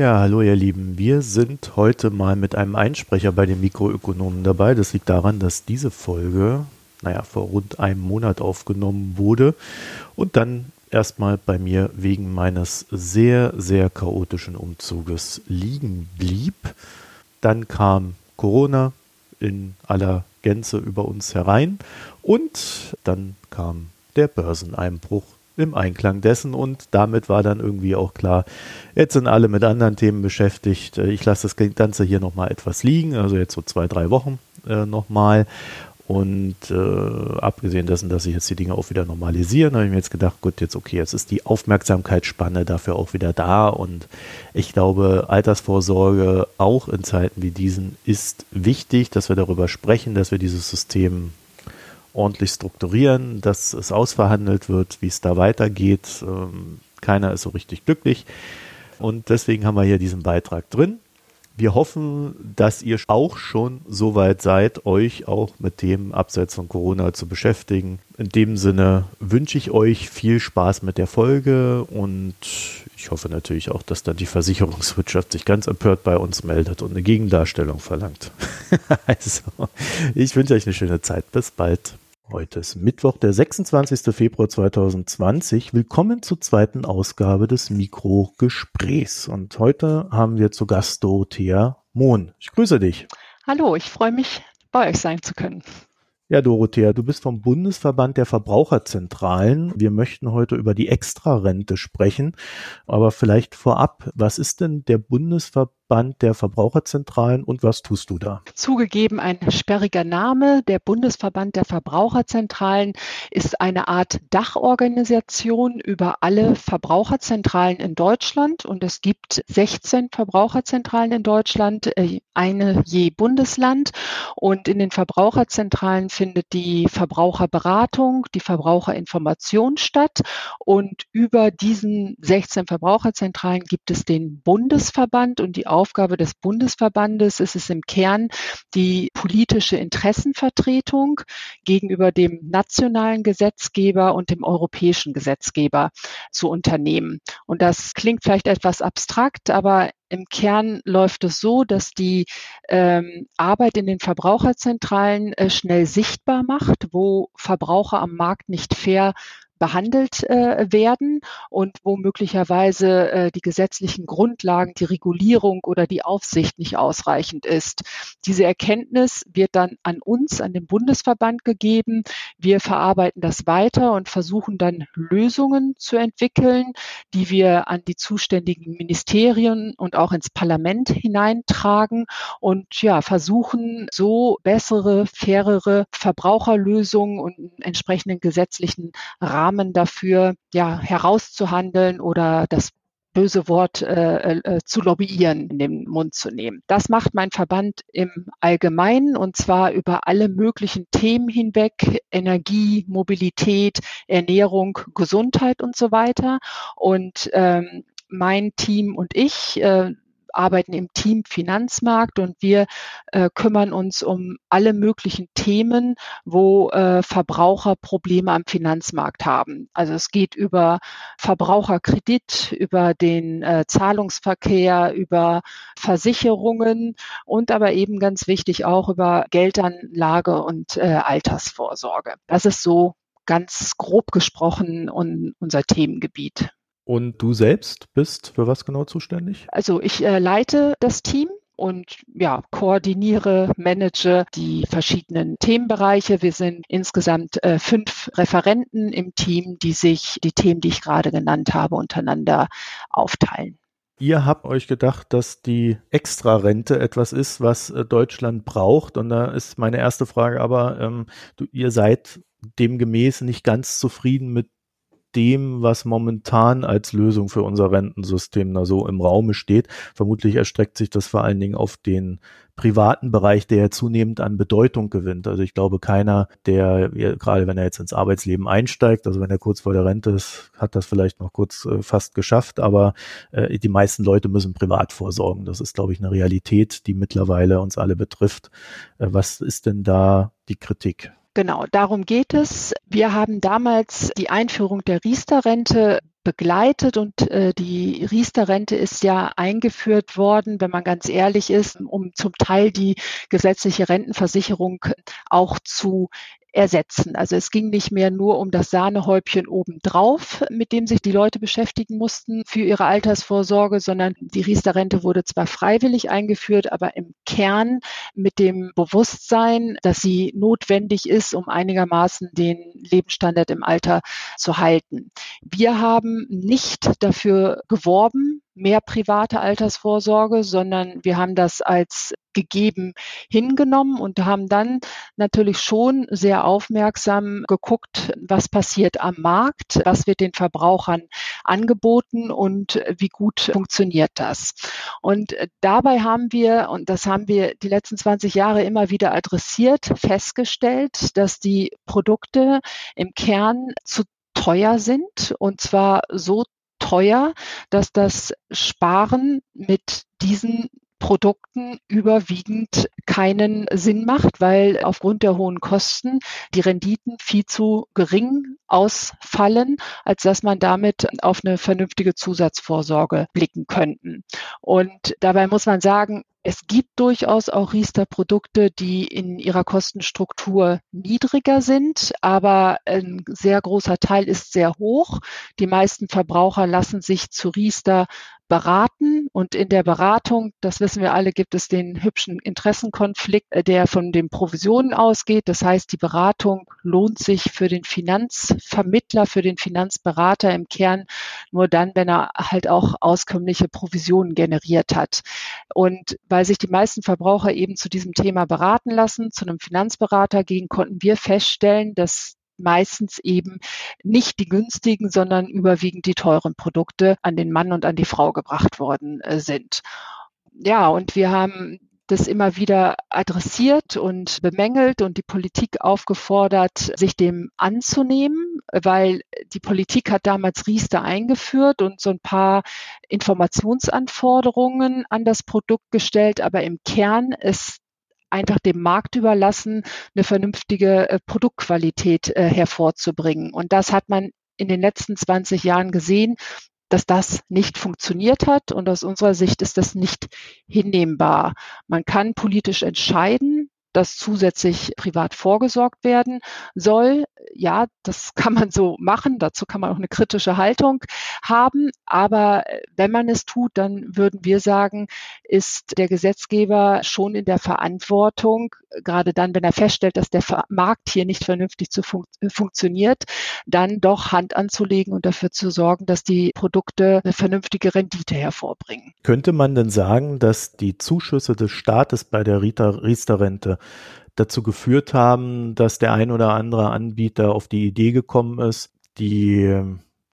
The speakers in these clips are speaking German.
Ja, hallo ihr Lieben. Wir sind heute mal mit einem Einsprecher bei den Mikroökonomen dabei. Das liegt daran, dass diese Folge, naja, vor rund einem Monat aufgenommen wurde und dann erstmal bei mir wegen meines sehr, sehr chaotischen Umzuges liegen blieb. Dann kam Corona in aller Gänze über uns herein und dann kam der Börseneinbruch im Einklang dessen und damit war dann irgendwie auch klar, jetzt sind alle mit anderen Themen beschäftigt. Ich lasse das Ganze hier nochmal etwas liegen, also jetzt so zwei, drei Wochen äh, nochmal und äh, abgesehen dessen, dass sich jetzt die Dinge auch wieder normalisieren, habe ich mir jetzt gedacht, gut, jetzt okay, jetzt ist die Aufmerksamkeitsspanne dafür auch wieder da. Und ich glaube, Altersvorsorge auch in Zeiten wie diesen ist wichtig, dass wir darüber sprechen, dass wir dieses System ordentlich strukturieren, dass es ausverhandelt wird, wie es da weitergeht. Ähm, keiner ist so richtig glücklich. Und deswegen haben wir hier diesen Beitrag drin. Wir hoffen, dass ihr auch schon so weit seid, euch auch mit Themen abseits von Corona zu beschäftigen. In dem Sinne wünsche ich euch viel Spaß mit der Folge und ich hoffe natürlich auch, dass dann die Versicherungswirtschaft sich ganz empört bei uns meldet und eine Gegendarstellung verlangt. also, ich wünsche euch eine schöne Zeit. Bis bald. Heute ist Mittwoch, der 26. Februar 2020. Willkommen zur zweiten Ausgabe des Mikrogesprächs. Und heute haben wir zu Gast Dorothea Mohn. Ich grüße dich. Hallo, ich freue mich, bei euch sein zu können. Ja, Dorothea, du bist vom Bundesverband der Verbraucherzentralen. Wir möchten heute über die Extrarente sprechen. Aber vielleicht vorab, was ist denn der Bundesverband Bund der Verbraucherzentralen und was tust du da? Zugegeben ein sperriger Name. Der Bundesverband der Verbraucherzentralen ist eine Art Dachorganisation über alle Verbraucherzentralen in Deutschland und es gibt 16 Verbraucherzentralen in Deutschland, äh, eine je Bundesland und in den Verbraucherzentralen findet die Verbraucherberatung, die Verbraucherinformation statt und über diesen 16 Verbraucherzentralen gibt es den Bundesverband und die Aufgabe des Bundesverbandes ist es im Kern, die politische Interessenvertretung gegenüber dem nationalen Gesetzgeber und dem europäischen Gesetzgeber zu unternehmen. Und das klingt vielleicht etwas abstrakt, aber im Kern läuft es so, dass die ähm, Arbeit in den Verbraucherzentralen äh, schnell sichtbar macht, wo Verbraucher am Markt nicht fair behandelt äh, werden und wo möglicherweise äh, die gesetzlichen Grundlagen, die Regulierung oder die Aufsicht nicht ausreichend ist. Diese Erkenntnis wird dann an uns, an den Bundesverband gegeben. Wir verarbeiten das weiter und versuchen dann Lösungen zu entwickeln, die wir an die zuständigen Ministerien und auch ins Parlament hineintragen und ja, versuchen so bessere, fairere Verbraucherlösungen und entsprechenden gesetzlichen Rahmen Rahmen dafür ja, herauszuhandeln oder das böse Wort äh, äh, zu lobbyieren in den Mund zu nehmen. Das macht mein Verband im Allgemeinen und zwar über alle möglichen Themen hinweg, Energie, Mobilität, Ernährung, Gesundheit und so weiter. Und ähm, mein Team und ich äh, arbeiten im Team Finanzmarkt und wir äh, kümmern uns um alle möglichen Themen, wo äh, Verbraucher Probleme am Finanzmarkt haben. Also es geht über Verbraucherkredit, über den äh, Zahlungsverkehr, über Versicherungen und aber eben ganz wichtig auch über Geldanlage und äh, Altersvorsorge. Das ist so ganz grob gesprochen unser Themengebiet. Und du selbst bist für was genau zuständig? Also ich äh, leite das Team und ja, koordiniere, manage die verschiedenen Themenbereiche. Wir sind insgesamt äh, fünf Referenten im Team, die sich die Themen, die ich gerade genannt habe, untereinander aufteilen. Ihr habt euch gedacht, dass die Extrarente etwas ist, was äh, Deutschland braucht. Und da ist meine erste Frage aber, ähm, du, ihr seid demgemäß nicht ganz zufrieden mit dem, was momentan als Lösung für unser Rentensystem da so im Raume steht. Vermutlich erstreckt sich das vor allen Dingen auf den privaten Bereich, der ja zunehmend an Bedeutung gewinnt. Also ich glaube, keiner, der gerade wenn er jetzt ins Arbeitsleben einsteigt, also wenn er kurz vor der Rente ist, hat das vielleicht noch kurz äh, fast geschafft, aber äh, die meisten Leute müssen privat vorsorgen. Das ist, glaube ich, eine Realität, die mittlerweile uns alle betrifft. Äh, was ist denn da die Kritik? Genau, darum geht es. Wir haben damals die Einführung der Riester-Rente begleitet und äh, die Riester-Rente ist ja eingeführt worden, wenn man ganz ehrlich ist, um zum Teil die gesetzliche Rentenversicherung auch zu ersetzen. Also es ging nicht mehr nur um das Sahnehäubchen obendrauf, mit dem sich die Leute beschäftigen mussten für ihre Altersvorsorge, sondern die Riester-Rente wurde zwar freiwillig eingeführt, aber im Kern mit dem Bewusstsein, dass sie notwendig ist, um einigermaßen den Lebensstandard im Alter zu halten. Wir haben nicht dafür geworben, mehr private Altersvorsorge, sondern wir haben das als gegeben hingenommen und haben dann natürlich schon sehr aufmerksam geguckt, was passiert am Markt, was wird den Verbrauchern angeboten und wie gut funktioniert das. Und dabei haben wir, und das haben wir die letzten 20 Jahre immer wieder adressiert, festgestellt, dass die Produkte im Kern zu teuer sind und zwar so teuer, dass das Sparen mit diesen Produkten überwiegend keinen Sinn macht, weil aufgrund der hohen Kosten die Renditen viel zu gering ausfallen, als dass man damit auf eine vernünftige Zusatzvorsorge blicken könnten. Und dabei muss man sagen, es gibt durchaus auch Riester-Produkte, die in ihrer Kostenstruktur niedriger sind, aber ein sehr großer Teil ist sehr hoch. Die meisten Verbraucher lassen sich zu Riester beraten und in der Beratung, das wissen wir alle, gibt es den hübschen Interessenkonflikt, äh, der von den Provisionen ausgeht. Das heißt, die Beratung lohnt sich für den Finanzvermittler, für den Finanzberater im Kern nur dann, wenn er halt auch auskömmliche Provisionen generiert hat. Und weil sich die meisten Verbraucher eben zu diesem Thema beraten lassen, zu einem Finanzberater gehen, konnten wir feststellen, dass meistens eben nicht die günstigen, sondern überwiegend die teuren Produkte an den Mann und an die Frau gebracht worden äh, sind. Ja, und wir haben das immer wieder adressiert und bemängelt und die Politik aufgefordert, sich dem anzunehmen, weil die Politik hat damals Riester eingeführt und so ein paar Informationsanforderungen an das Produkt gestellt, aber im Kern ist einfach dem Markt überlassen, eine vernünftige äh, Produktqualität äh, hervorzubringen. Und das hat man in den letzten 20 Jahren gesehen, dass das nicht funktioniert hat. Und aus unserer Sicht ist das nicht hinnehmbar. Man kann politisch entscheiden, dass zusätzlich privat vorgesorgt werden soll. Ja, das kann man so machen. Dazu kann man auch eine kritische Haltung haben. Aber wenn man es tut, dann würden wir sagen, ist der Gesetzgeber schon in der Verantwortung, gerade dann, wenn er feststellt, dass der Markt hier nicht vernünftig zu fun funktioniert, dann doch Hand anzulegen und dafür zu sorgen, dass die Produkte eine vernünftige Rendite hervorbringen. Könnte man denn sagen, dass die Zuschüsse des Staates bei der Riester-Rente dazu geführt haben, dass der ein oder andere Anbieter auf die Idee gekommen ist, die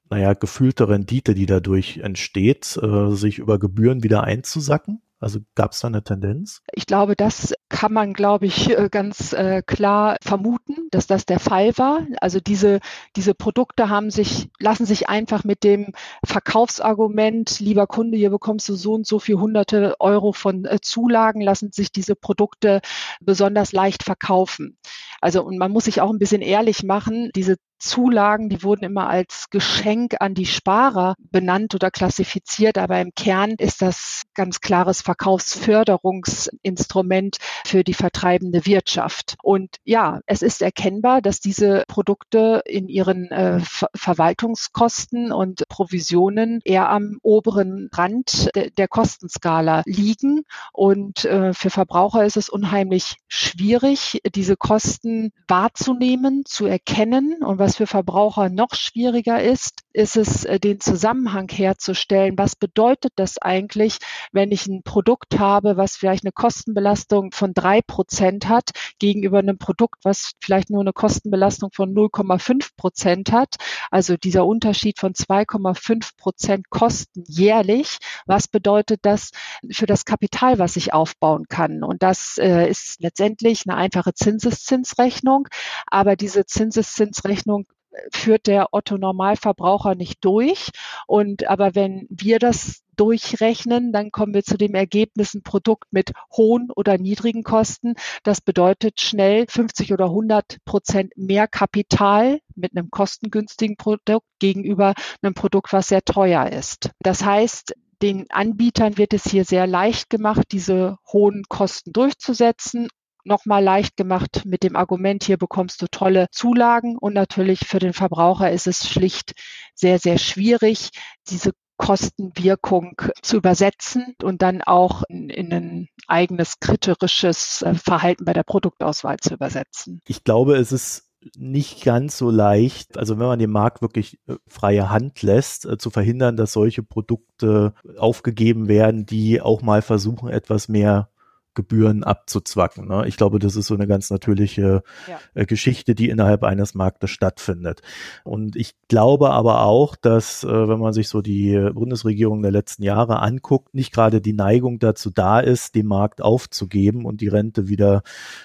naja, gefühlte Rendite, die dadurch entsteht, äh, sich über Gebühren wieder einzusacken? Also gab es da eine Tendenz? Ich glaube, das kann man, glaube ich, äh, ganz äh, klar vermuten, dass das der Fall war. Also diese, diese Produkte haben sich, lassen sich einfach mit dem Verkaufsargument, lieber Kunde, hier bekommst du so und so viel hunderte Euro von äh, Zulagen, lassen sich diese Produkte besonders leicht verkaufen. Also, und man muss sich auch ein bisschen ehrlich machen, diese Zulagen, die wurden immer als Geschenk an die Sparer benannt oder klassifiziert, aber im Kern ist das ganz klares Verkaufsförderungsinstrument für die vertreibende Wirtschaft. Und ja, es ist erkennbar, dass diese Produkte in ihren äh, Ver Verwaltungskosten und Provisionen eher am oberen Rand de der Kostenskala liegen. Und äh, für Verbraucher ist es unheimlich schwierig, diese Kosten wahrzunehmen, zu erkennen und was für Verbraucher noch schwieriger ist, ist es, äh, den Zusammenhang herzustellen. Was bedeutet das eigentlich, wenn ich ein Produkt habe, was vielleicht eine Kostenbelastung von drei Prozent hat, gegenüber einem Produkt, was vielleicht nur eine Kostenbelastung von 0,5 Prozent hat? Also dieser Unterschied von 2,5 Prozent Kosten jährlich. Was bedeutet das für das Kapital, was ich aufbauen kann? Und das äh, ist letztendlich eine einfache Zinseszinsrechnung. Aber diese Zinseszinsrechnung führt der Otto Normalverbraucher nicht durch. Und aber wenn wir das durchrechnen, dann kommen wir zu dem Ergebnis, ein Produkt mit hohen oder niedrigen Kosten. Das bedeutet schnell 50 oder 100 Prozent mehr Kapital mit einem kostengünstigen Produkt gegenüber einem Produkt, was sehr teuer ist. Das heißt, den Anbietern wird es hier sehr leicht gemacht, diese hohen Kosten durchzusetzen nochmal leicht gemacht mit dem Argument, hier bekommst du tolle Zulagen. Und natürlich für den Verbraucher ist es schlicht sehr, sehr schwierig, diese Kostenwirkung zu übersetzen und dann auch in, in ein eigenes kritisches äh, Verhalten bei der Produktauswahl zu übersetzen. Ich glaube, es ist nicht ganz so leicht, also wenn man dem Markt wirklich äh, freie Hand lässt, äh, zu verhindern, dass solche Produkte aufgegeben werden, die auch mal versuchen, etwas mehr Gebühren abzuzwacken. Ne? Ich glaube, das ist so eine ganz natürliche ja. äh, Geschichte, die innerhalb eines Marktes stattfindet. Und ich glaube aber auch, dass, äh, wenn man sich so die Bundesregierung der letzten Jahre anguckt, nicht gerade die Neigung dazu da ist, den Markt aufzugeben und die Rente wieder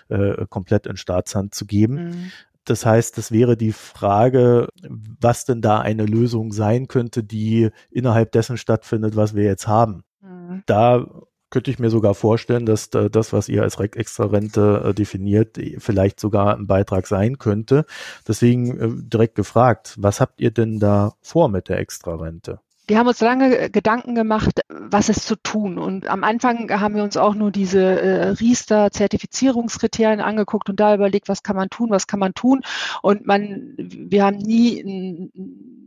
äh, komplett in Staatshand zu geben. Mhm. Das heißt, das wäre die Frage, was denn da eine Lösung sein könnte, die innerhalb dessen stattfindet, was wir jetzt haben. Mhm. Da könnte ich mir sogar vorstellen, dass das, was ihr als Extra-Rente äh, definiert, vielleicht sogar ein Beitrag sein könnte. Deswegen äh, direkt gefragt, was habt ihr denn da vor mit der Extra-Rente? Wir haben uns lange Gedanken gemacht, was ist zu tun. Und am Anfang haben wir uns auch nur diese äh, Riester-Zertifizierungskriterien angeguckt und da überlegt, was kann man tun, was kann man tun. Und man, wir haben nie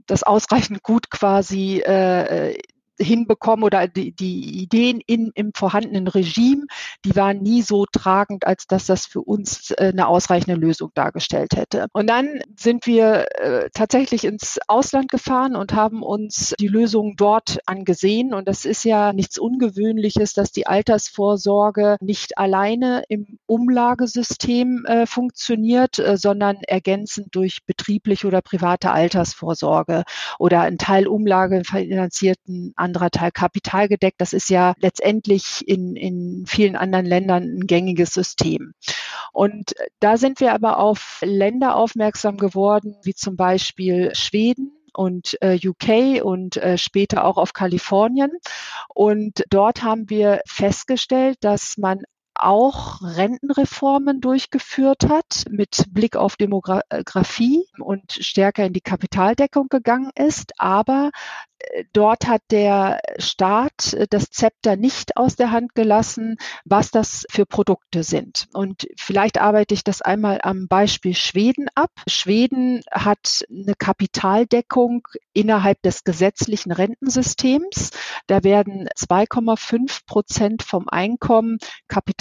das ausreichend gut quasi äh, hinbekommen oder die, die Ideen in, im vorhandenen Regime, die waren nie so tragend, als dass das für uns äh, eine ausreichende Lösung dargestellt hätte. Und dann sind wir äh, tatsächlich ins Ausland gefahren und haben uns die Lösung dort angesehen. Und das ist ja nichts Ungewöhnliches, dass die Altersvorsorge nicht alleine im Umlagesystem äh, funktioniert, sondern ergänzend durch betriebliche oder private Altersvorsorge oder ein Teil Umlage finanzierten anderer Teil kapitalgedeckt. Das ist ja letztendlich in, in vielen anderen Ländern ein gängiges System. Und da sind wir aber auf Länder aufmerksam geworden, wie zum Beispiel Schweden, und äh, UK und äh, später auch auf Kalifornien. Und dort haben wir festgestellt, dass man auch Rentenreformen durchgeführt hat mit Blick auf Demografie und stärker in die Kapitaldeckung gegangen ist. Aber äh, dort hat der Staat äh, das Zepter nicht aus der Hand gelassen, was das für Produkte sind. Und vielleicht arbeite ich das einmal am Beispiel Schweden ab. Schweden hat eine Kapitaldeckung innerhalb des gesetzlichen Rentensystems. Da werden 2,5 Prozent vom Einkommen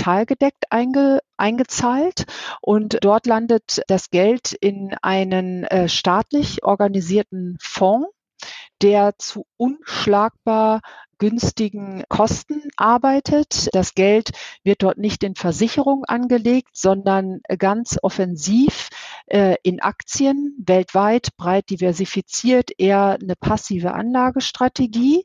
kapitalgedeckt einge eingezahlt und dort landet das Geld in einen äh, staatlich organisierten Fonds der zu unschlagbar günstigen Kosten arbeitet. Das Geld wird dort nicht in Versicherung angelegt, sondern ganz offensiv äh, in Aktien, weltweit breit diversifiziert, eher eine passive Anlagestrategie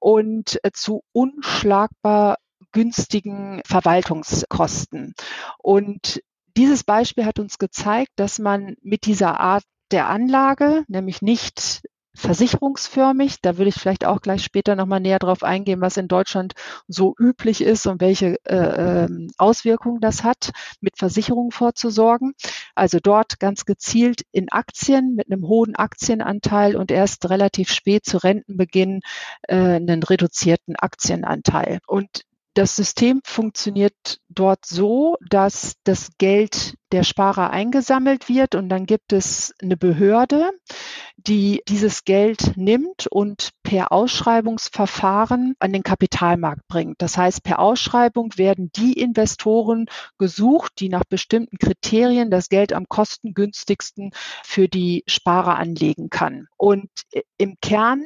und äh, zu unschlagbar günstigen Verwaltungskosten. Und dieses Beispiel hat uns gezeigt, dass man mit dieser Art der Anlage, nämlich nicht versicherungsförmig. Da würde ich vielleicht auch gleich später nochmal näher drauf eingehen, was in Deutschland so üblich ist und welche äh, ähm, Auswirkungen das hat, mit Versicherungen vorzusorgen. Also dort ganz gezielt in Aktien mit einem hohen Aktienanteil und erst relativ spät zu Rentenbeginn äh, einen reduzierten Aktienanteil. Und das System funktioniert dort so, dass das Geld der Sparer eingesammelt wird und dann gibt es eine Behörde, die dieses Geld nimmt und per Ausschreibungsverfahren an den Kapitalmarkt bringt. Das heißt, per Ausschreibung werden die Investoren gesucht, die nach bestimmten Kriterien das Geld am kostengünstigsten für die Sparer anlegen kann. Und im Kern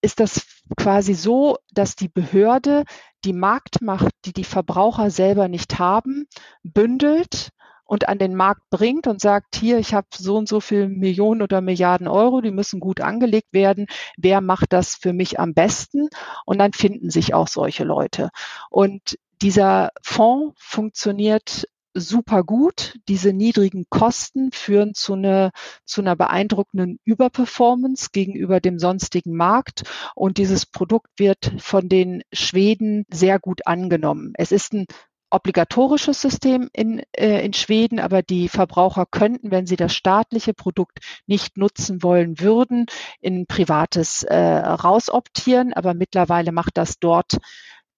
ist das quasi so, dass die Behörde die Marktmacht, die die Verbraucher selber nicht haben, bündelt und an den Markt bringt und sagt, hier, ich habe so und so viel Millionen oder Milliarden Euro, die müssen gut angelegt werden. Wer macht das für mich am besten? Und dann finden sich auch solche Leute. Und dieser Fonds funktioniert super gut. Diese niedrigen Kosten führen zu, eine, zu einer beeindruckenden Überperformance gegenüber dem sonstigen Markt. Und dieses Produkt wird von den Schweden sehr gut angenommen. Es ist ein obligatorisches System in, äh, in Schweden, aber die Verbraucher könnten, wenn sie das staatliche Produkt nicht nutzen wollen würden, in privates äh, rausoptieren. Aber mittlerweile macht das dort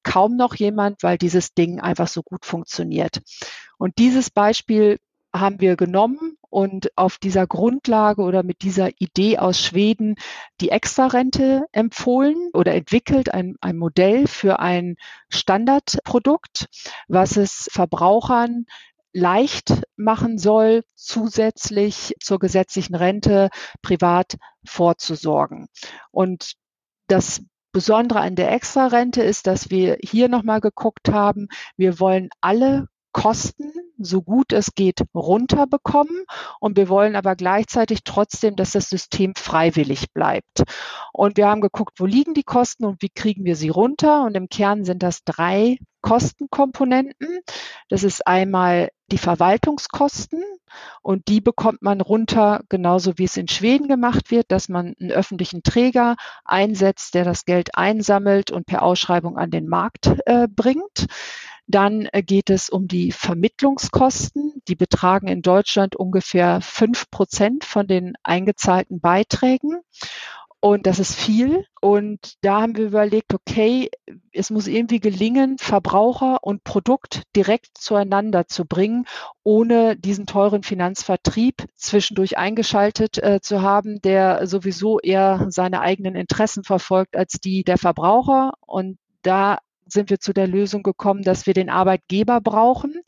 kaum noch jemand, weil dieses Ding einfach so gut funktioniert. Und dieses Beispiel haben wir genommen und auf dieser Grundlage oder mit dieser Idee aus Schweden die Extrarente empfohlen oder entwickelt, ein, ein Modell für ein Standardprodukt, was es Verbrauchern leicht machen soll, zusätzlich zur gesetzlichen Rente privat vorzusorgen. Und das Besondere an der Extrarente ist, dass wir hier nochmal geguckt haben, wir wollen alle Kosten so gut es geht runterbekommen und wir wollen aber gleichzeitig trotzdem, dass das System freiwillig bleibt. Und wir haben geguckt, wo liegen die Kosten und wie kriegen wir sie runter und im Kern sind das drei Kostenkomponenten. Das ist einmal die Verwaltungskosten und die bekommt man runter, genauso wie es in Schweden gemacht wird, dass man einen öffentlichen Träger einsetzt, der das Geld einsammelt und per Ausschreibung an den Markt äh, bringt. Dann äh, geht es um die Vermittlungskosten. Die betragen in Deutschland ungefähr fünf Prozent von den eingezahlten Beiträgen. Und das ist viel. Und da haben wir überlegt, okay, es muss irgendwie gelingen, Verbraucher und Produkt direkt zueinander zu bringen, ohne diesen teuren Finanzvertrieb zwischendurch eingeschaltet äh, zu haben, der sowieso eher seine eigenen Interessen verfolgt als die der Verbraucher. Und da sind wir zu der Lösung gekommen, dass wir den Arbeitgeber brauchen,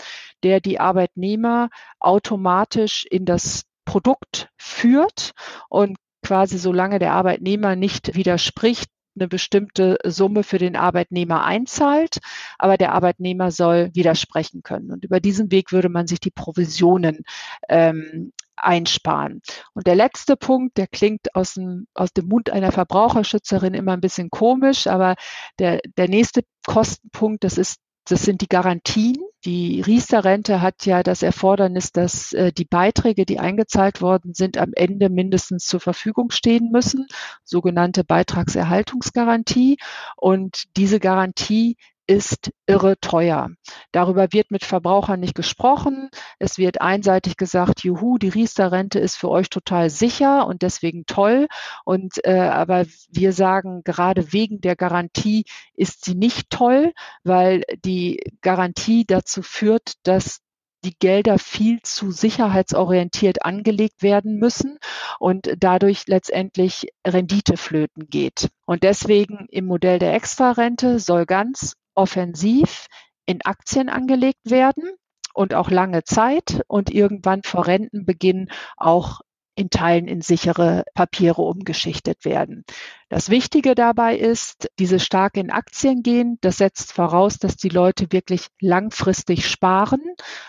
der die Arbeitnehmer automatisch in das Produkt führt und quasi solange der Arbeitnehmer nicht widerspricht, eine bestimmte Summe für den Arbeitnehmer einzahlt, aber der Arbeitnehmer soll widersprechen können. Und über diesen Weg würde man sich die Provisionen ähm, einsparen. Und der letzte Punkt, der klingt aus dem, aus dem Mund einer Verbraucherschützerin immer ein bisschen komisch, aber der, der nächste Kostenpunkt, das ist das sind die Garantien. Die Riester-Rente hat ja das Erfordernis, dass äh, die Beiträge, die eingezahlt worden sind, am Ende mindestens zur Verfügung stehen müssen, sogenannte Beitragserhaltungsgarantie. Und diese Garantie ist irre teuer. Darüber wird mit Verbrauchern nicht gesprochen. Es wird einseitig gesagt, juhu, die Riester-Rente ist für euch total sicher und deswegen toll. Und äh, aber wir sagen, gerade wegen der Garantie ist sie nicht toll, weil die Garantie dazu führt, dass die Gelder viel zu sicherheitsorientiert angelegt werden müssen und dadurch letztendlich Rendite flöten geht. Und deswegen im Modell der Extrarente soll ganz offensiv in Aktien angelegt werden und auch lange Zeit und irgendwann vor Rentenbeginn auch in Teilen in sichere Papiere umgeschichtet werden. Das Wichtige dabei ist, diese stark in Aktien gehen, das setzt voraus, dass die Leute wirklich langfristig sparen.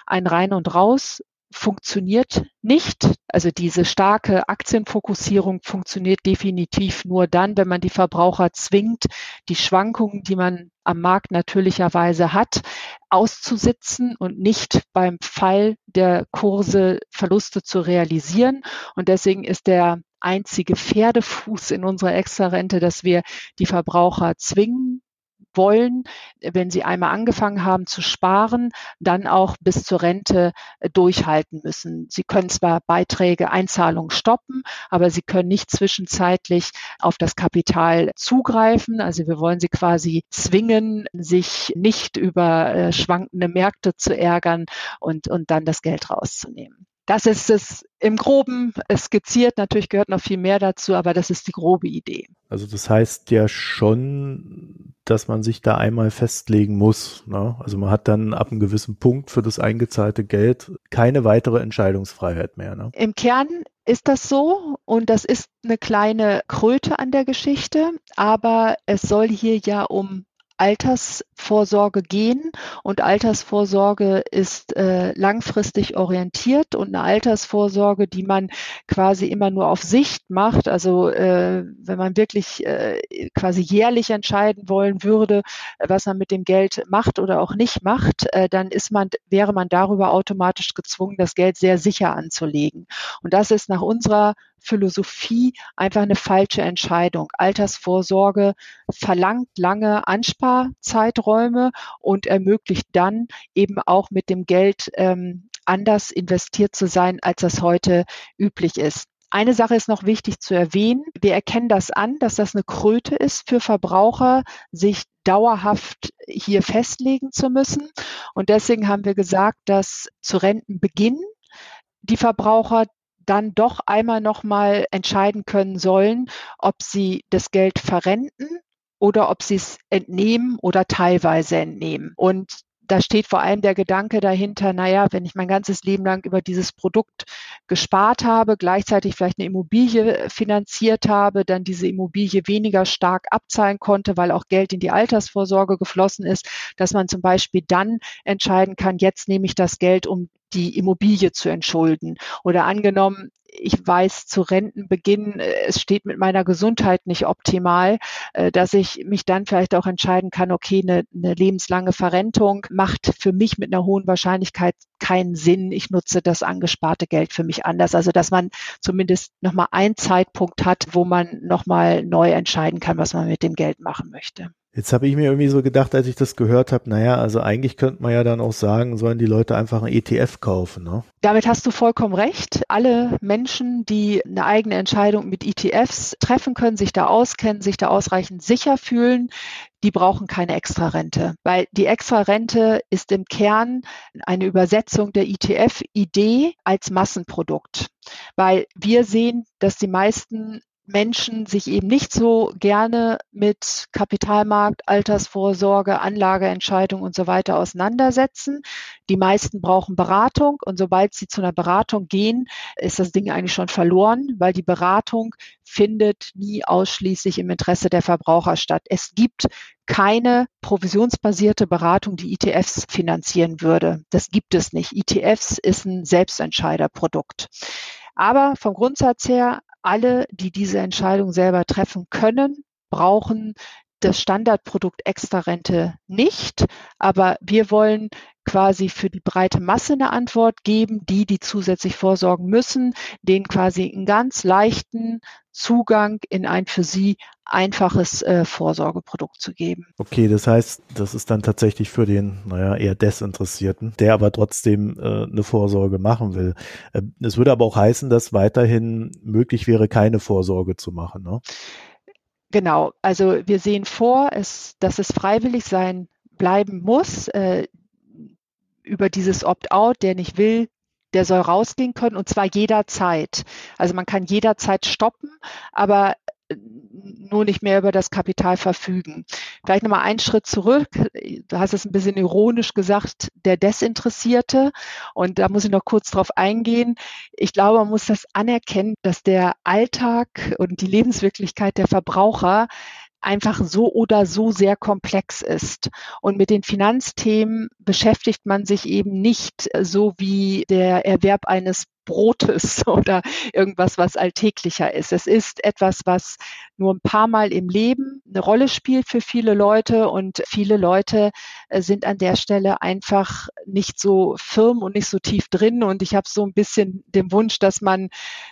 Ein Rein und Raus funktioniert nicht. Also diese starke Aktienfokussierung funktioniert definitiv nur dann, wenn man die Verbraucher zwingt, die Schwankungen, die man am Markt natürlicherweise hat, auszusitzen und nicht beim Fall der Kurse Verluste zu realisieren. Und deswegen ist der einzige Pferdefuß in unserer Extrarente, dass wir die Verbraucher zwingen, wollen, wenn sie einmal angefangen haben zu sparen, dann auch bis zur Rente äh, durchhalten müssen. Sie können zwar Beiträge, Einzahlungen stoppen, aber sie können nicht zwischenzeitlich auf das Kapital zugreifen. Also wir wollen sie quasi zwingen, sich nicht über äh, schwankende Märkte zu ärgern und, und dann das Geld rauszunehmen. Das ist es im Groben skizziert. Natürlich gehört noch viel mehr dazu, aber das ist die grobe Idee. Also das heißt ja schon, dass man sich da einmal festlegen muss. Ne? Also man hat dann ab einem gewissen Punkt für das eingezahlte Geld keine weitere Entscheidungsfreiheit mehr. Ne? Im Kern ist das so und das ist eine kleine Kröte an der Geschichte, aber es soll hier ja um Altersvorsorge gehen. Und Altersvorsorge ist äh, langfristig orientiert und eine Altersvorsorge, die man quasi immer nur auf Sicht macht. Also äh, wenn man wirklich äh, quasi jährlich entscheiden wollen würde, was man mit dem Geld macht oder auch nicht macht, äh, dann ist man, wäre man darüber automatisch gezwungen, das Geld sehr sicher anzulegen. Und das ist nach unserer Philosophie einfach eine falsche Entscheidung. Altersvorsorge verlangt lange Ansparzeiträume und ermöglicht dann eben auch mit dem Geld ähm, anders investiert zu sein, als das heute üblich ist. Eine Sache ist noch wichtig zu erwähnen. Wir erkennen das an, dass das eine Kröte ist für Verbraucher, sich dauerhaft hier festlegen zu müssen. Und deswegen haben wir gesagt, dass zu Rentenbeginn die Verbraucher dann doch einmal nochmal entscheiden können sollen, ob sie das Geld verrenten oder ob sie es entnehmen oder teilweise entnehmen. Und da steht vor allem der Gedanke dahinter, naja, wenn ich mein ganzes Leben lang über dieses Produkt gespart habe, gleichzeitig vielleicht eine Immobilie finanziert habe, dann diese Immobilie weniger stark abzahlen konnte, weil auch Geld in die Altersvorsorge geflossen ist, dass man zum Beispiel dann entscheiden kann, jetzt nehme ich das Geld, um die Immobilie zu entschulden. Oder angenommen, ich weiß zu Rentenbeginn, äh, es steht mit meiner Gesundheit nicht optimal, äh, dass ich mich dann vielleicht auch entscheiden kann, okay, eine, eine lebenslange Verrentung macht für mich mit einer hohen Wahrscheinlichkeit keinen Sinn. Ich nutze das angesparte Geld für mich anders. Also, dass man zumindest nochmal einen Zeitpunkt hat, wo man nochmal neu entscheiden kann, was man mit dem Geld machen möchte. Jetzt habe ich mir irgendwie so gedacht, als ich das gehört habe, naja, also eigentlich könnte man ja dann auch sagen, sollen die Leute einfach ein ETF kaufen. Ne? Damit hast du vollkommen recht. Alle Menschen, die eine eigene Entscheidung mit ETFs treffen können, sich da auskennen, sich da ausreichend sicher fühlen, die brauchen keine Extrarente, weil die Extrarente ist im Kern eine Übersetzung der ETF-Idee als Massenprodukt. Weil wir sehen, dass die meisten Menschen sich eben nicht so gerne mit Kapitalmarkt, Altersvorsorge, Anlageentscheidung und so weiter auseinandersetzen. Die meisten brauchen Beratung und sobald sie zu einer Beratung gehen, ist das Ding eigentlich schon verloren, weil die Beratung findet nie ausschließlich im Interesse der Verbraucher statt. Es gibt keine provisionsbasierte Beratung, die ETFs finanzieren würde. Das gibt es nicht. ETFs ist ein Selbstentscheiderprodukt. Aber vom Grundsatz her alle, die diese Entscheidung selber treffen können, brauchen das Standardprodukt Extra-Rente nicht. Aber wir wollen quasi für die breite Masse eine Antwort geben, die, die zusätzlich vorsorgen müssen, denen quasi einen ganz leichten Zugang in ein für sie einfaches äh, Vorsorgeprodukt zu geben. Okay, das heißt, das ist dann tatsächlich für den, naja, eher Desinteressierten, der aber trotzdem äh, eine Vorsorge machen will. Äh, es würde aber auch heißen, dass weiterhin möglich wäre, keine Vorsorge zu machen. Ne? Genau, also wir sehen vor, es, dass es freiwillig sein bleiben muss. Äh, über dieses Opt-out, der nicht will, der soll rausgehen können und zwar jederzeit. Also man kann jederzeit stoppen, aber nur nicht mehr über das Kapital verfügen. Vielleicht nochmal einen Schritt zurück. Du hast es ein bisschen ironisch gesagt, der Desinteressierte. Und da muss ich noch kurz drauf eingehen. Ich glaube, man muss das anerkennen, dass der Alltag und die Lebenswirklichkeit der Verbraucher einfach so oder so sehr komplex ist. Und mit den Finanzthemen beschäftigt man sich eben nicht so wie der Erwerb eines Brotes oder irgendwas, was alltäglicher ist. Es ist etwas, was nur ein paar Mal im Leben eine Rolle spielt für viele Leute und viele Leute äh, sind an der Stelle einfach nicht so firm und nicht so tief drin und ich habe so ein bisschen den Wunsch, dass man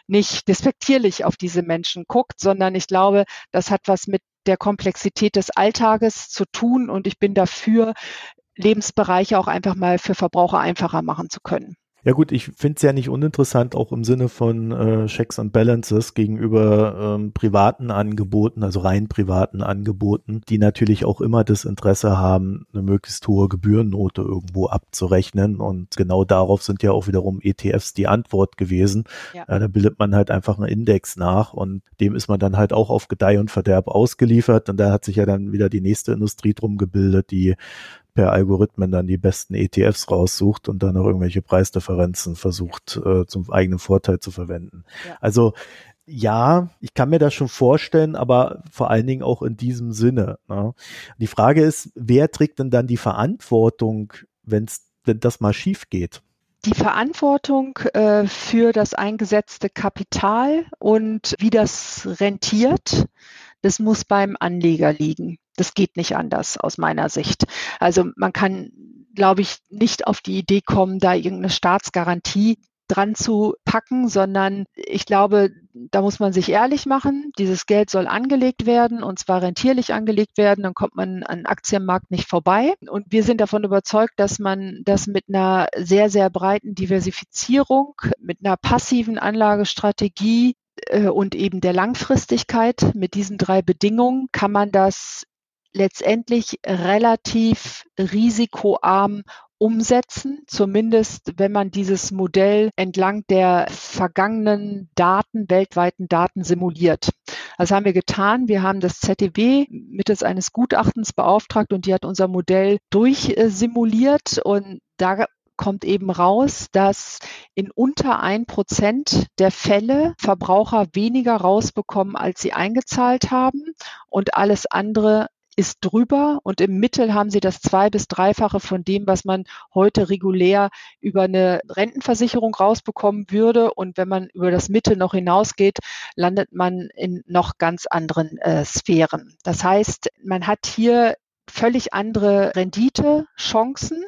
nicht despektierlich auf diese Menschen guckt, sondern ich glaube, das hat was mit der Komplexität des Alltages zu tun und ich bin dafür, Lebensbereiche auch einfach mal für Verbraucher einfacher machen zu können. Ja gut, ich finde es ja nicht uninteressant, auch im Sinne von äh, Checks and Balances gegenüber ähm, privaten Angeboten, also rein privaten Angeboten, die natürlich auch immer das Interesse haben, eine möglichst hohe Gebührennote irgendwo abzurechnen. Und genau darauf sind ja auch wiederum ETFs die Antwort gewesen. Ja. Ja, da bildet man halt einfach einen Index nach und dem ist man dann halt auch auf Gedeih und Verderb ausgeliefert. Und da hat sich ja dann wieder die nächste Industrie drum gebildet, die per Algorithmen dann die besten ETFs raussucht und dann auch irgendwelche Preisdifferenzen versucht äh, zum eigenen Vorteil zu verwenden. Ja. Also Ja, ich kann mir das schon vorstellen, aber vor allen Dingen auch in diesem Sinne. Ne? Die Frage ist, wer trägt denn dann die Verantwortung, wenn's, wenn das mal schief geht? Die Verantwortung äh, für das eingesetzte Kapital und wie das rentiert, das muss beim Anleger liegen. Das geht nicht anders aus meiner Sicht. Also man kann, glaube ich, nicht auf die Idee kommen, da irgendeine Staatsgarantie dran zu packen, sondern ich glaube, da muss man sich ehrlich machen. Dieses Geld soll angelegt werden und zwar rentierlich angelegt werden. Dann kommt man an Aktienmarkt nicht vorbei. Und wir sind davon überzeugt, dass man das mit einer sehr, sehr breiten Diversifizierung, mit einer passiven Anlagestrategie äh, und eben der Langfristigkeit mit diesen drei Bedingungen kann man das letztendlich relativ risikoarm umsetzen, zumindest wenn man dieses Modell entlang der vergangenen Daten, weltweiten Daten simuliert. Das haben wir getan. Wir haben das ZDW mittels eines Gutachtens beauftragt und die hat unser Modell durchsimuliert und da kommt eben raus, dass in unter ein Prozent der Fälle Verbraucher weniger rausbekommen, als sie eingezahlt haben und alles andere ist drüber und im Mittel haben sie das zwei- bis dreifache von dem, was man heute regulär über eine Rentenversicherung rausbekommen würde. Und wenn man über das Mittel noch hinausgeht, landet man in noch ganz anderen äh, Sphären. Das heißt, man hat hier völlig andere Renditechancen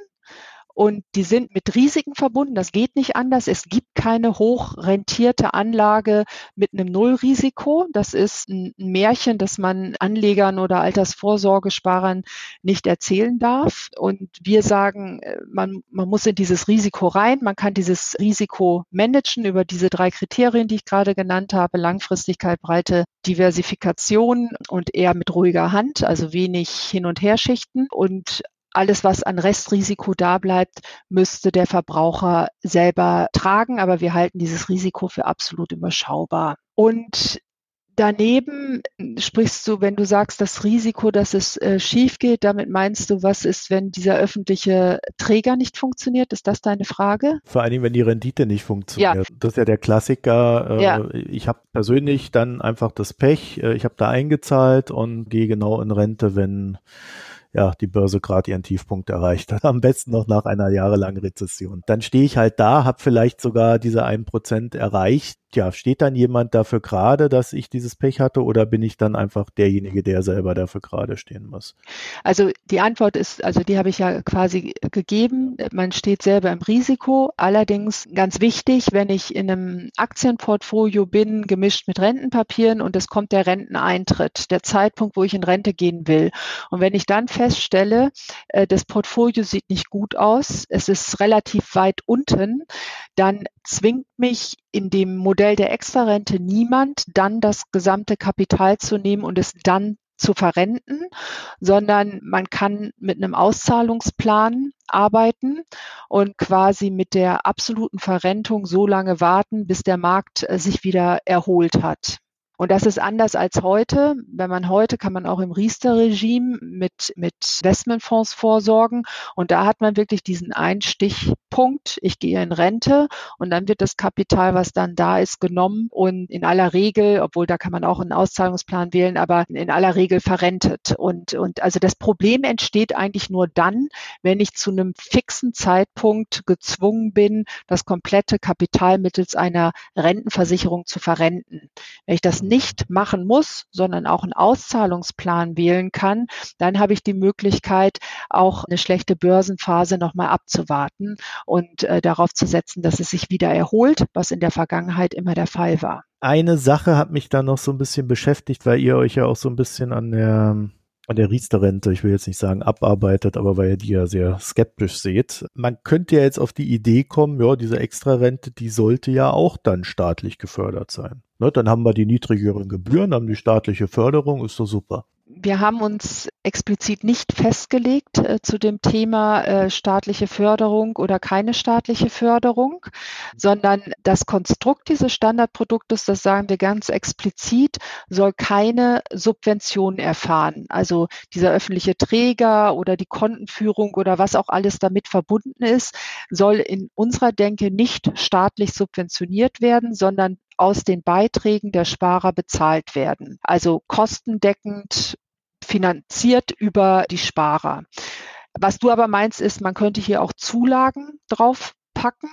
und die sind mit Risiken verbunden. Das geht nicht anders. Es gibt keine hochrentierte Anlage mit einem Nullrisiko. Das ist ein Märchen, das man Anlegern oder Altersvorsorgesparern nicht erzählen darf. Und wir sagen, äh, man, man muss in dieses Risiko rein. Man kann dieses Risiko managen über diese drei Kriterien, die ich gerade genannt habe. Langfristigkeit, breite Diversifikation und eher mit ruhiger Hand, also wenig hin und her schichten. Und alles, was an Restrisiko da bleibt, müsste der Verbraucher selber tragen. Aber wir halten dieses Risiko für absolut überschaubar. Und Daneben sprichst du, wenn du sagst, das Risiko, dass es äh, schief geht, damit meinst du, was ist, wenn dieser öffentliche Träger nicht funktioniert? Ist das deine Frage? Vor allen Dingen, wenn die Rendite nicht funktioniert. Ja. Das ist ja der Klassiker. Äh, ja. Ich habe persönlich dann einfach das Pech. Äh, ich habe da eingezahlt und gehe genau in Rente, wenn ja, die Börse gerade ihren Tiefpunkt erreicht hat. Am besten noch nach einer jahrelangen Rezession. Dann stehe ich halt da, habe vielleicht sogar diese ein Prozent erreicht, ja, steht dann jemand dafür gerade, dass ich dieses Pech hatte oder bin ich dann einfach derjenige, der selber dafür gerade stehen muss? Also die Antwort ist, also die habe ich ja quasi gegeben. Man steht selber im Risiko. Allerdings ganz wichtig, wenn ich in einem Aktienportfolio bin, gemischt mit Rentenpapieren und es kommt der Renteneintritt, der Zeitpunkt, wo ich in Rente gehen will. Und wenn ich dann feststelle, äh, das Portfolio sieht nicht gut aus, es ist relativ weit unten, dann zwingt mich in dem Modell der Extrarente niemand, dann das gesamte Kapital zu nehmen und es dann zu verrenten, sondern man kann mit einem Auszahlungsplan arbeiten und quasi mit der absoluten Verrentung so lange warten, bis der Markt äh, sich wieder erholt hat. Und das ist anders als heute. Wenn man heute kann man auch im Riester-Regime mit, mit Investmentfonds vorsorgen. Und da hat man wirklich diesen Einstichpunkt. Ich gehe in Rente und dann wird das Kapital, was dann da ist, genommen und in aller Regel, obwohl da kann man auch einen Auszahlungsplan wählen, aber in aller Regel verrentet. Und, und also das Problem entsteht eigentlich nur dann, wenn ich zu einem fixen Zeitpunkt gezwungen bin, das komplette Kapital mittels einer Rentenversicherung zu verrenten. Wenn ich das nicht machen muss, sondern auch einen Auszahlungsplan wählen kann, dann habe ich die Möglichkeit, auch eine schlechte Börsenphase nochmal abzuwarten und äh, darauf zu setzen, dass es sich wieder erholt, was in der Vergangenheit immer der Fall war. Eine Sache hat mich da noch so ein bisschen beschäftigt, weil ihr euch ja auch so ein bisschen an der an der Riester-Rente, ich will jetzt nicht sagen abarbeitet, aber weil ihr die ja sehr skeptisch seht. Man könnte ja jetzt auf die Idee kommen, ja, diese Extra-Rente, die sollte ja auch dann staatlich gefördert sein. Ne, dann haben wir die niedrigeren Gebühren, haben die staatliche Förderung, ist doch super. Wir haben uns explizit nicht festgelegt äh, zu dem Thema äh, staatliche Förderung oder keine staatliche Förderung, sondern das Konstrukt dieses Standardproduktes, das sagen wir ganz explizit, soll keine Subvention erfahren. Also dieser öffentliche Träger oder die Kontenführung oder was auch alles damit verbunden ist, soll in unserer Denke nicht staatlich subventioniert werden, sondern aus den Beiträgen der Sparer bezahlt werden. Also kostendeckend finanziert über die Sparer. Was du aber meinst, ist, man könnte hier auch Zulagen draufpacken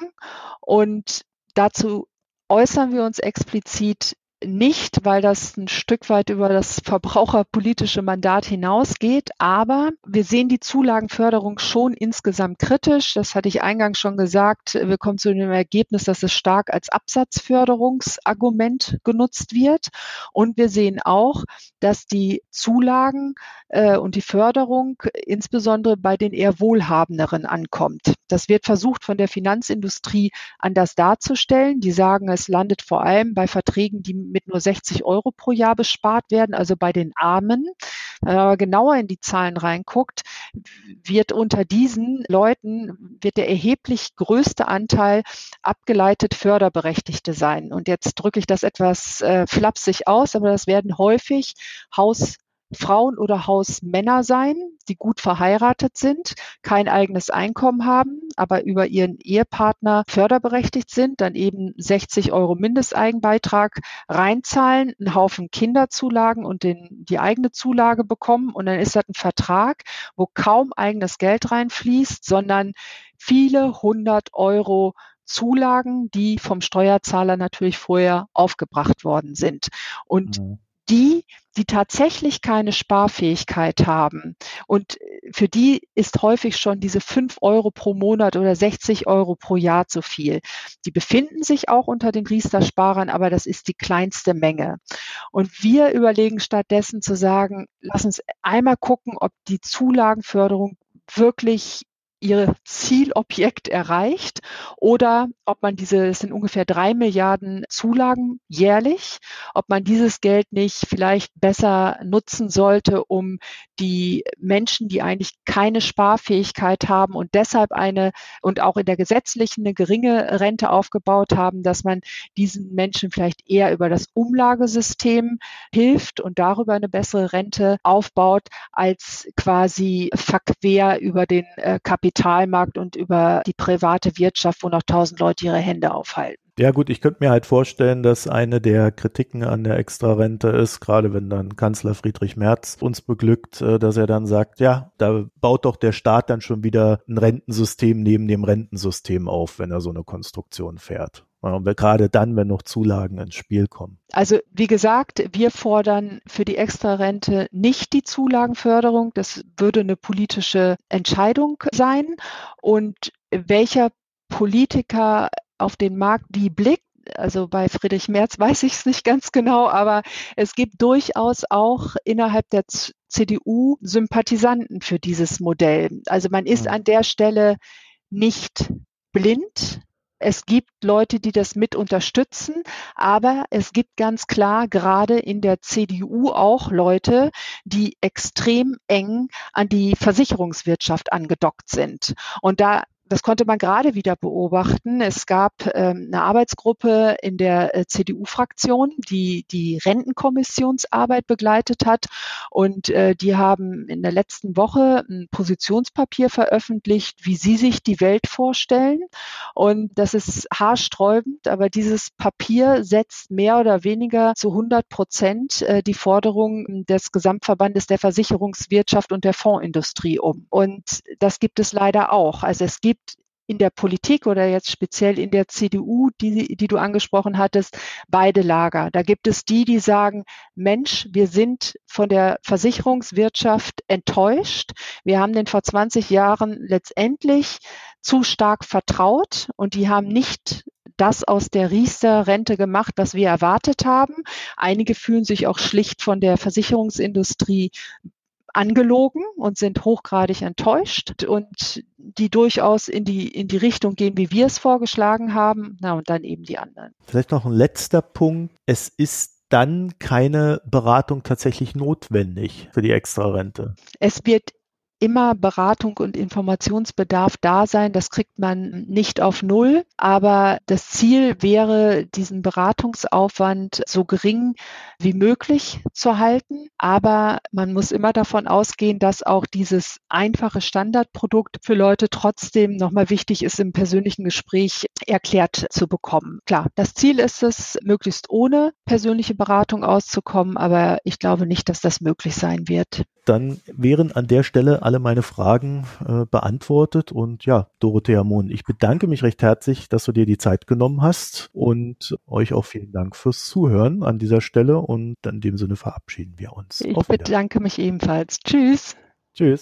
und dazu äußern wir uns explizit nicht, weil das ein Stück weit über das verbraucherpolitische Mandat hinausgeht. Aber wir sehen die Zulagenförderung schon insgesamt kritisch. Das hatte ich eingangs schon gesagt. Wir kommen zu dem Ergebnis, dass es stark als Absatzförderungsargument genutzt wird. Und wir sehen auch, dass die Zulagen äh, und die Förderung insbesondere bei den eher Wohlhabenderen ankommt. Das wird versucht von der Finanzindustrie anders darzustellen. Die sagen, es landet vor allem bei Verträgen, die mit nur 60 Euro pro Jahr bespart werden, also bei den Armen. Wenn man genauer in die Zahlen reinguckt, wird unter diesen Leuten wird der erheblich größte Anteil abgeleitet Förderberechtigte sein. Und jetzt drücke ich das etwas äh, flapsig aus, aber das werden häufig Haus Frauen oder Hausmänner sein, die gut verheiratet sind, kein eigenes Einkommen haben, aber über ihren Ehepartner förderberechtigt sind, dann eben 60 Euro Mindesteigenbeitrag reinzahlen, einen Haufen Kinderzulagen und den, die eigene Zulage bekommen. Und dann ist das ein Vertrag, wo kaum eigenes Geld reinfließt, sondern viele hundert Euro Zulagen, die vom Steuerzahler natürlich vorher aufgebracht worden sind. Und mhm die, die tatsächlich keine Sparfähigkeit haben und für die ist häufig schon diese fünf Euro pro Monat oder 60 Euro pro Jahr zu viel. Die befinden sich auch unter den Riester-Sparern, aber das ist die kleinste Menge. Und wir überlegen stattdessen zu sagen, lass uns einmal gucken, ob die Zulagenförderung wirklich ihr Zielobjekt erreicht oder ob man diese, es sind ungefähr drei Milliarden Zulagen jährlich, ob man dieses Geld nicht vielleicht besser nutzen sollte, um die Menschen, die eigentlich keine Sparfähigkeit haben und deshalb eine und auch in der gesetzlichen eine geringe Rente aufgebaut haben, dass man diesen Menschen vielleicht eher über das Umlagesystem hilft und darüber eine bessere Rente aufbaut, als quasi verquer über den äh, Kapital Kapitalmarkt und über die private Wirtschaft, wo noch tausend Leute ihre Hände aufhalten. Ja gut, ich könnte mir halt vorstellen, dass eine der Kritiken an der Extrarente ist, gerade wenn dann Kanzler Friedrich Merz uns beglückt, äh, dass er dann sagt, ja, da baut doch der Staat dann schon wieder ein Rentensystem neben dem Rentensystem auf, wenn er so eine Konstruktion fährt. Und gerade dann, wenn noch Zulagen ins Spiel kommen. Also wie gesagt, wir fordern für die Extrarente nicht die Zulagenförderung. Das würde eine politische Entscheidung sein. Und welcher Politiker auf den Markt wie blickt, also bei Friedrich Merz weiß ich es nicht ganz genau, aber es gibt durchaus auch innerhalb der CDU Sympathisanten für dieses Modell. Also man ist an der Stelle nicht blind. Es gibt Leute, die das mit unterstützen, aber es gibt ganz klar gerade in der CDU auch Leute, die extrem eng an die Versicherungswirtschaft angedockt sind. Und da das konnte man gerade wieder beobachten. Es gab ähm, eine Arbeitsgruppe in der äh, CDU-Fraktion, die die Rentenkommissionsarbeit begleitet hat. Und äh, die haben in der letzten Woche ein Positionspapier veröffentlicht, wie sie sich die Welt vorstellen. Und das ist haarsträubend, aber dieses Papier setzt mehr oder weniger zu 100 Prozent äh, die Forderungen des Gesamtverbandes der Versicherungswirtschaft und der Fondsindustrie um. Und das gibt es leider auch. Also es gibt in der Politik oder jetzt speziell in der CDU, die, die du angesprochen hattest, beide Lager. Da gibt es die, die sagen, Mensch, wir sind von der Versicherungswirtschaft enttäuscht. Wir haben den vor 20 Jahren letztendlich zu stark vertraut und die haben nicht das aus der Riester-Rente gemacht, was wir erwartet haben. Einige fühlen sich auch schlicht von der Versicherungsindustrie angelogen und sind hochgradig enttäuscht und die durchaus in die, in die Richtung gehen, wie wir es vorgeschlagen haben. Na, und dann eben die anderen. Vielleicht noch ein letzter Punkt. Es ist dann keine Beratung tatsächlich notwendig für die Extrarente. Es wird immer Beratung und Informationsbedarf da sein. Das kriegt man nicht auf Null. Aber das Ziel wäre, diesen Beratungsaufwand so gering wie möglich zu halten. Aber man muss immer davon ausgehen, dass auch dieses einfache Standardprodukt für Leute trotzdem nochmal wichtig ist, im persönlichen Gespräch erklärt zu bekommen. Klar, das Ziel ist es, möglichst ohne persönliche Beratung auszukommen, aber ich glaube nicht, dass das möglich sein wird. Dann wären an der Stelle alle meine Fragen äh, beantwortet. Und ja, Dorothea Mohn, ich bedanke mich recht herzlich, dass du dir die Zeit genommen hast und euch auch vielen Dank fürs Zuhören an dieser Stelle. Und in dem Sinne verabschieden wir uns. Ich bedanke mich ebenfalls. Tschüss. Tschüss.